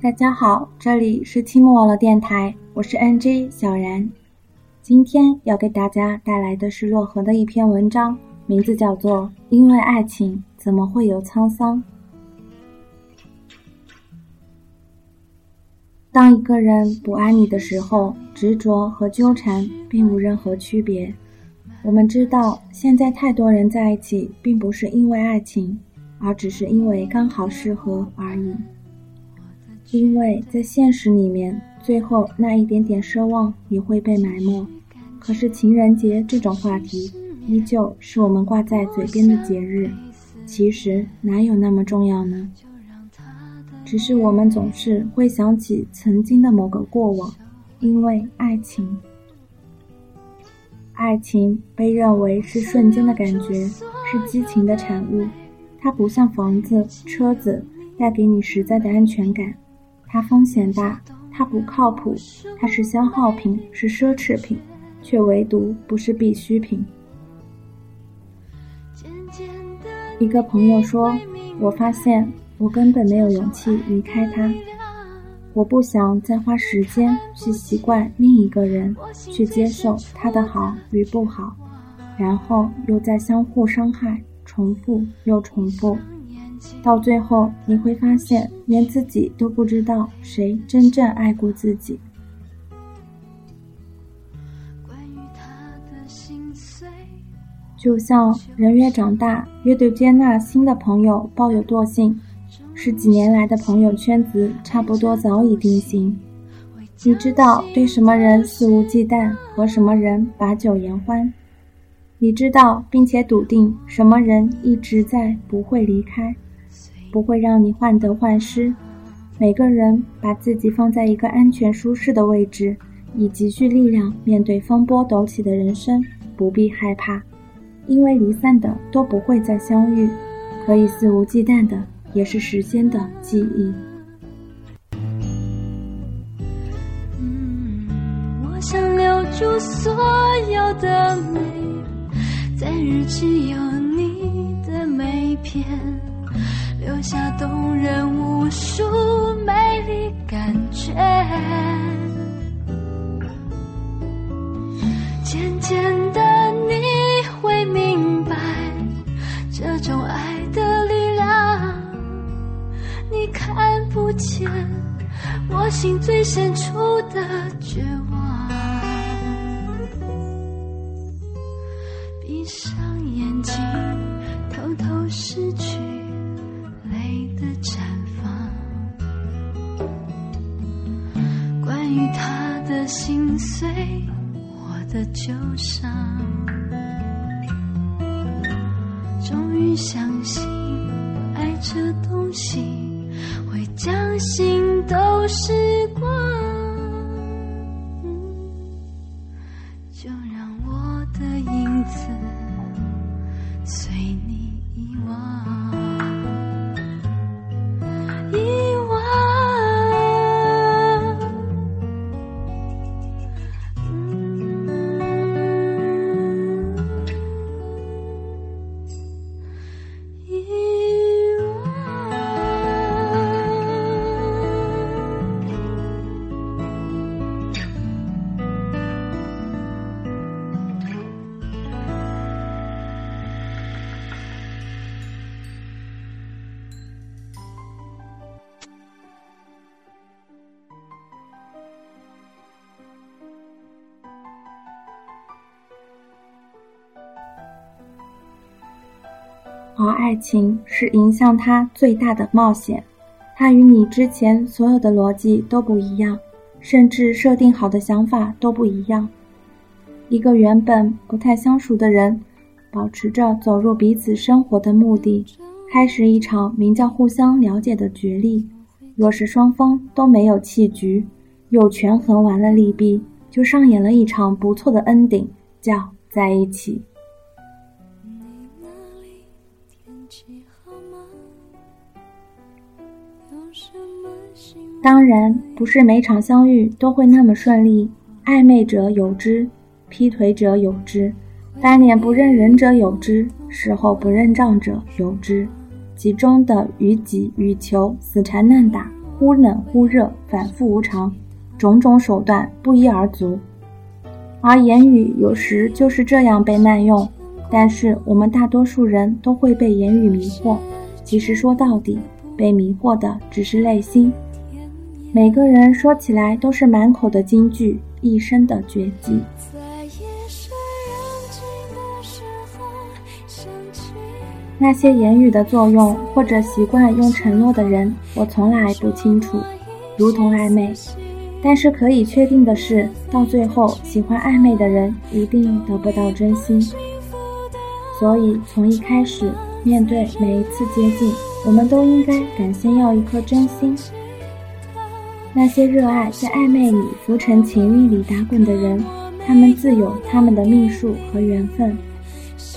大家好，这里是期末网络电台，我是 NJ 小然。今天要给大家带来的是洛河的一篇文章，名字叫做《因为爱情怎么会有沧桑》。当一个人不爱你的时候，执着和纠缠并无任何区别。我们知道，现在太多人在一起，并不是因为爱情，而只是因为刚好适合而已。因为在现实里面，最后那一点点奢望也会被埋没。可是情人节这种话题，依旧是我们挂在嘴边的节日。其实哪有那么重要呢？只是我们总是会想起曾经的某个过往，因为爱情。爱情被认为是瞬间的感觉，是激情的产物。它不像房子、车子，带给你实在的安全感。它风险大，它不靠谱，它是消耗品，是奢侈品，却唯独不是必需品。一个朋友说：“我发现我根本没有勇气离开他，我不想再花时间去习惯另一个人，去接受他的好与不好，然后又再相互伤害，重复又重复。”到最后，你会发现，连自己都不知道谁真正爱过自己。就像人越长大，越对接纳新的朋友抱有惰性，十几年来的朋友圈子差不多早已定型。你知道对什么人肆无忌惮，和什么人把酒言欢。你知道并且笃定什么人一直在，不会离开。不会让你患得患失。每个人把自己放在一个安全舒适的位置，以积蓄力量面对风波陡起的人生，不必害怕，因为离散的都不会再相遇，可以肆无忌惮的，也是时间的记忆。我想留住所有的美，在日记有你的每篇。留下动人无数美丽感觉，渐渐的你会明白这种爱的力量。你看不见我心最深处的绝望，闭上眼睛，偷偷失去。碎，我的旧伤，终于相信爱这东西而爱情是迎向他最大的冒险，它与你之前所有的逻辑都不一样，甚至设定好的想法都不一样。一个原本不太相熟的人，保持着走入彼此生活的目的，开始一场名叫互相了解的角力。若是双方都没有弃局，又权衡完了利弊，就上演了一场不错的 ending，叫在一起。当然，不是每场相遇都会那么顺利。暧昧者有之，劈腿者有之，翻脸不认人者有之，事后不认账者有之。其中的与己与求、死缠烂打，忽冷忽热，反复无常，种种手段不一而足。而言语有时就是这样被滥用，但是我们大多数人都会被言语迷惑。其实说到底，被迷惑的只是内心。每个人说起来都是满口的金句，一生的绝技。那些言语的作用，或者习惯用承诺的人，我从来不清楚，如同暧昧。但是可以确定的是，到最后，喜欢暧昧的人一定得不到真心。所以，从一开始，面对每一次接近，我们都应该敢先要一颗真心。那些热爱在暧昧里浮沉情欲里打滚的人，他们自有他们的命数和缘分。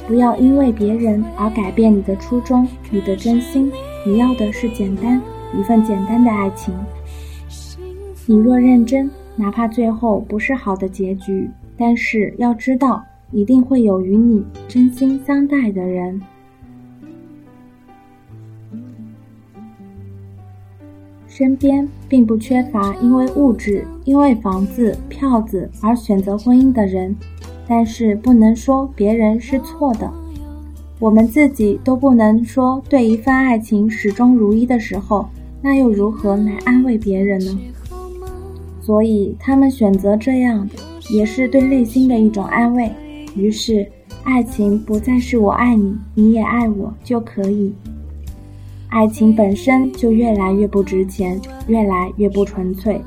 不要因为别人而改变你的初衷，你的真心。你要的是简单，一份简单的爱情。你若认真，哪怕最后不是好的结局，但是要知道，一定会有与你真心相待的人。身边并不缺乏因为物质、因为房子、票子而选择婚姻的人，但是不能说别人是错的。我们自己都不能说对一份爱情始终如一的时候，那又如何来安慰别人呢？所以他们选择这样的，也是对内心的一种安慰。于是，爱情不再是我爱你，你也爱我就可以。爱情本身就越来越不值钱，越来越不纯粹。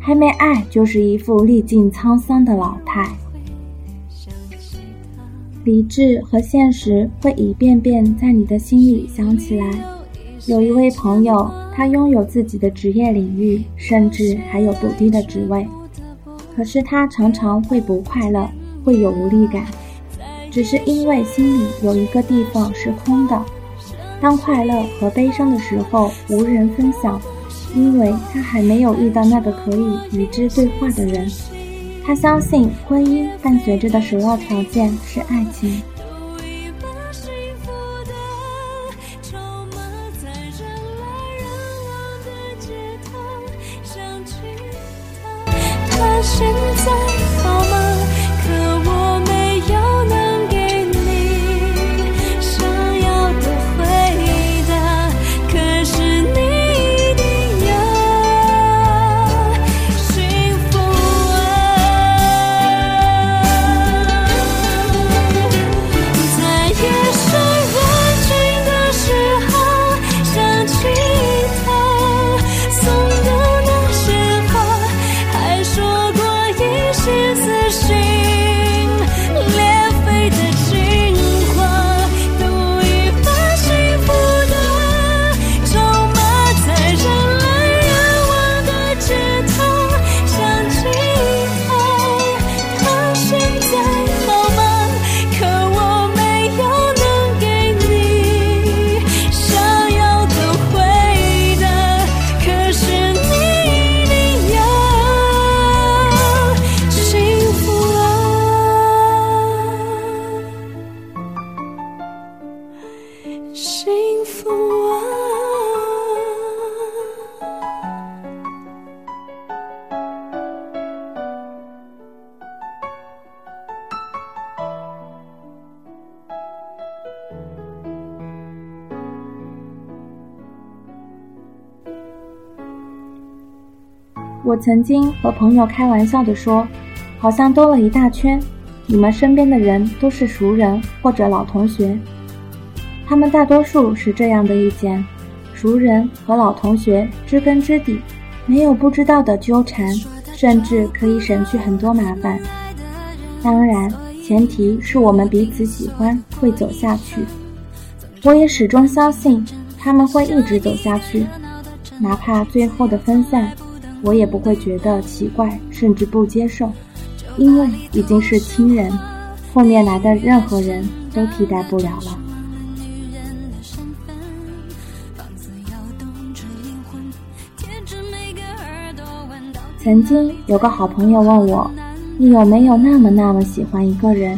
还没爱，就是一副历尽沧桑的老态。理智和现实会一遍遍在你的心里响起来。有一位朋友。他拥有自己的职业领域，甚至还有不低的职位，可是他常常会不快乐，会有无力感，只是因为心里有一个地方是空的。当快乐和悲伤的时候，无人分享，因为他还没有遇到那个可以与之对话的人。他相信婚姻伴随着的首要条件是爱情。我曾经和朋友开玩笑地说，好像兜了一大圈，你们身边的人都是熟人或者老同学。他们大多数是这样的意见：熟人和老同学知根知底，没有不知道的纠缠，甚至可以省去很多麻烦。当然，前提是我们彼此喜欢，会走下去。我也始终相信他们会一直走下去，哪怕最后的分散。我也不会觉得奇怪，甚至不接受，因为已经是亲人，后面来的任何人都替代不了了。曾经有个好朋友问我：“你有没有那么那么喜欢一个人？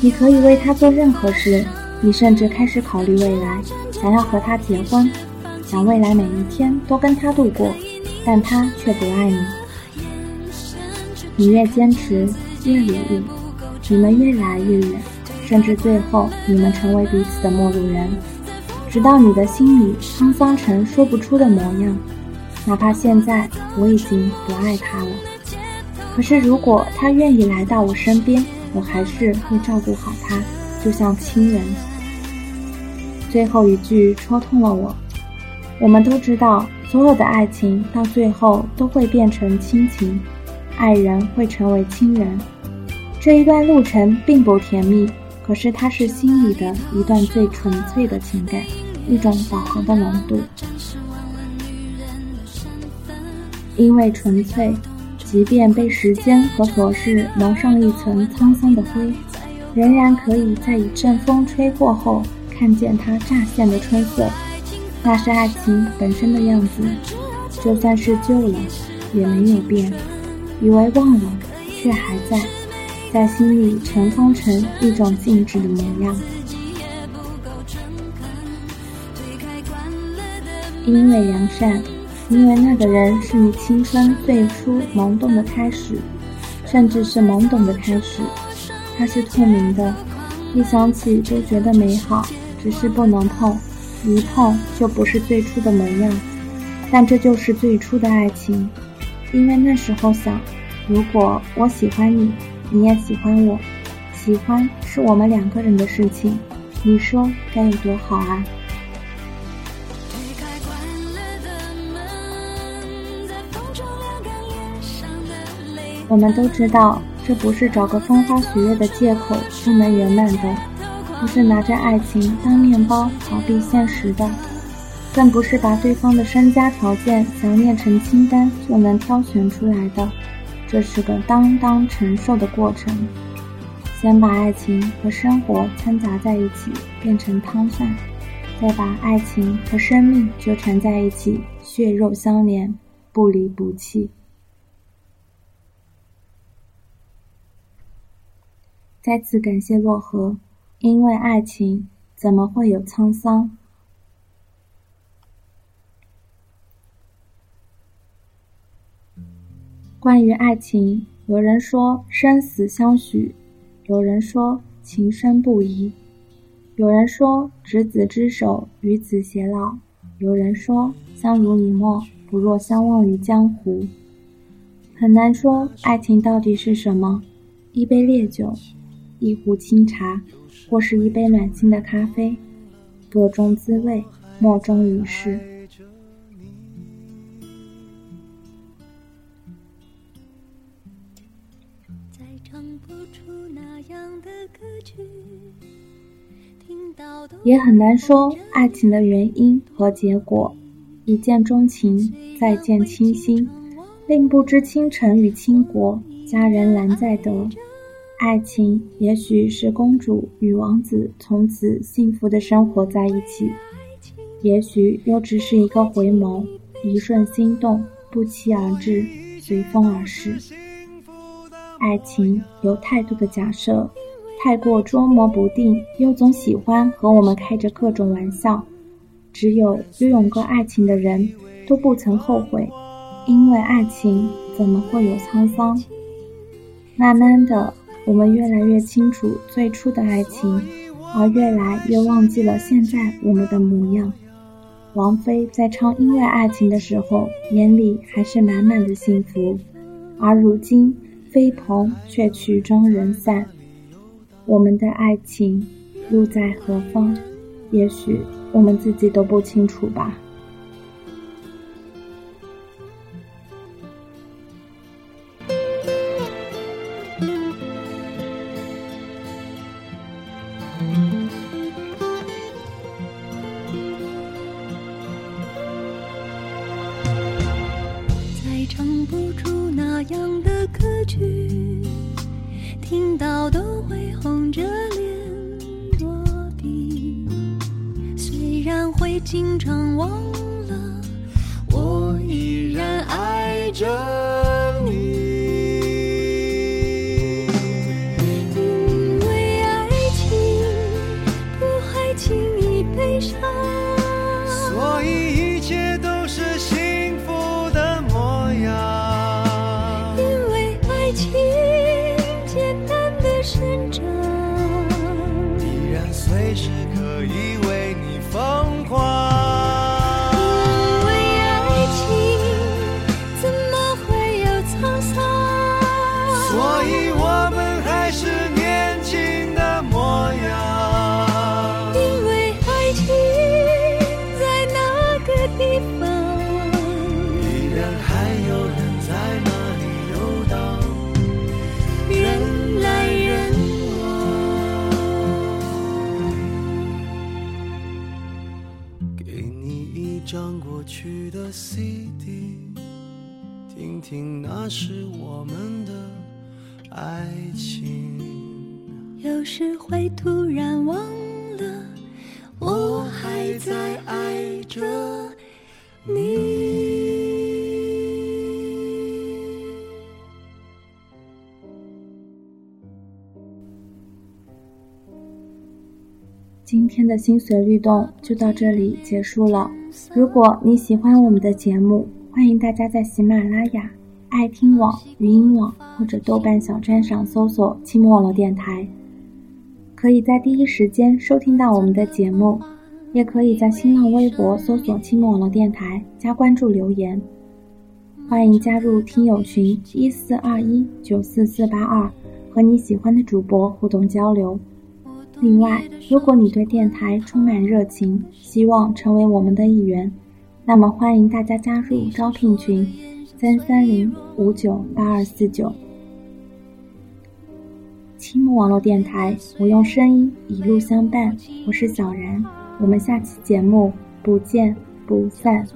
你可以为他做任何事，你甚至开始考虑未来，想要和他结婚，想未来每一天都跟他度过。”但他却不爱你。你越坚持，越努力，你们越来越远，甚至最后你们成为彼此的陌路人，直到你的心里沧桑成说不出的模样。哪怕现在我已经不爱他了，可是如果他愿意来到我身边，我还是会照顾好他，就像亲人。最后一句戳痛了我。我们都知道，所有的爱情到最后都会变成亲情，爱人会成为亲人。这一段路程并不甜蜜，可是它是心里的一段最纯粹的情感，一种饱和的浓度。因为纯粹，即便被时间和琐事蒙上一层沧桑的灰，仍然可以在一阵风吹过后，看见它乍现的春色。那是爱情本身的样子，就算是旧了，也没有变。以为忘了，却还在，在心里尘封成一种静止的模样。因为良善，因为那个人是你青春最初懵懂的开始，甚至是懵懂的开始。它是透明的，一想起就觉得美好，只是不能碰。一碰就不是最初的模样，但这就是最初的爱情，因为那时候想，如果我喜欢你，你也喜欢我，喜欢是我们两个人的事情，你说该有多好啊！我们都知道，这不是找个风花雪月的借口就能圆满的。不是拿着爱情当面包逃避现实的，更不是把对方的身家条件详列成清单就能挑选出来的。这是个当当承受的过程。先把爱情和生活掺杂在一起，变成汤饭，再把爱情和生命纠缠在一起，血肉相连，不离不弃。再次感谢洛河。因为爱情，怎么会有沧桑？关于爱情，有人说生死相许，有人说情深不移，有人说执子之手，与子偕老，有人说相濡以沫，不若相忘于江湖。很难说爱情到底是什么，一杯烈酒，一壶清茶。或是一杯暖心的咖啡，各中滋味，莫衷一是。也很难说爱情的原因和结果。一见钟情，再见倾心，令不知倾城与倾国，佳人难再得。爱情也许是公主与王子从此幸福的生活在一起，也许又只是一个回眸，一瞬心动，不期而至，随风而逝。爱情有太多的假设，太过捉摸不定，又总喜欢和我们开着各种玩笑。只有拥有过爱情的人，都不曾后悔，因为爱情怎么会有沧桑？慢慢的。我们越来越清楚最初的爱情，而越来越忘记了现在我们的模样。王菲在唱《因为爱情》的时候，眼里还是满满的幸福，而如今飞鹏却曲终人散。我们的爱情路在何方？也许我们自己都不清楚吧。去的 CD，听听那是我们的爱情。有时会突然忘了，我还在爱着你。今天的心随律动就到这里结束了。如果你喜欢我们的节目，欢迎大家在喜马拉雅、爱听网、语音网或者豆瓣小站上搜索“期末网络电台”，可以在第一时间收听到我们的节目。也可以在新浪微博搜索“期末网络电台”加关注留言。欢迎加入听友群一四二一九四四八二，和你喜欢的主播互动交流。另外，如果你对电台充满热情，希望成为我们的一员，那么欢迎大家加入招聘群三三零五九八二四九。青木网络电台，我用声音一路相伴。我是小然，我们下期节目不见不散。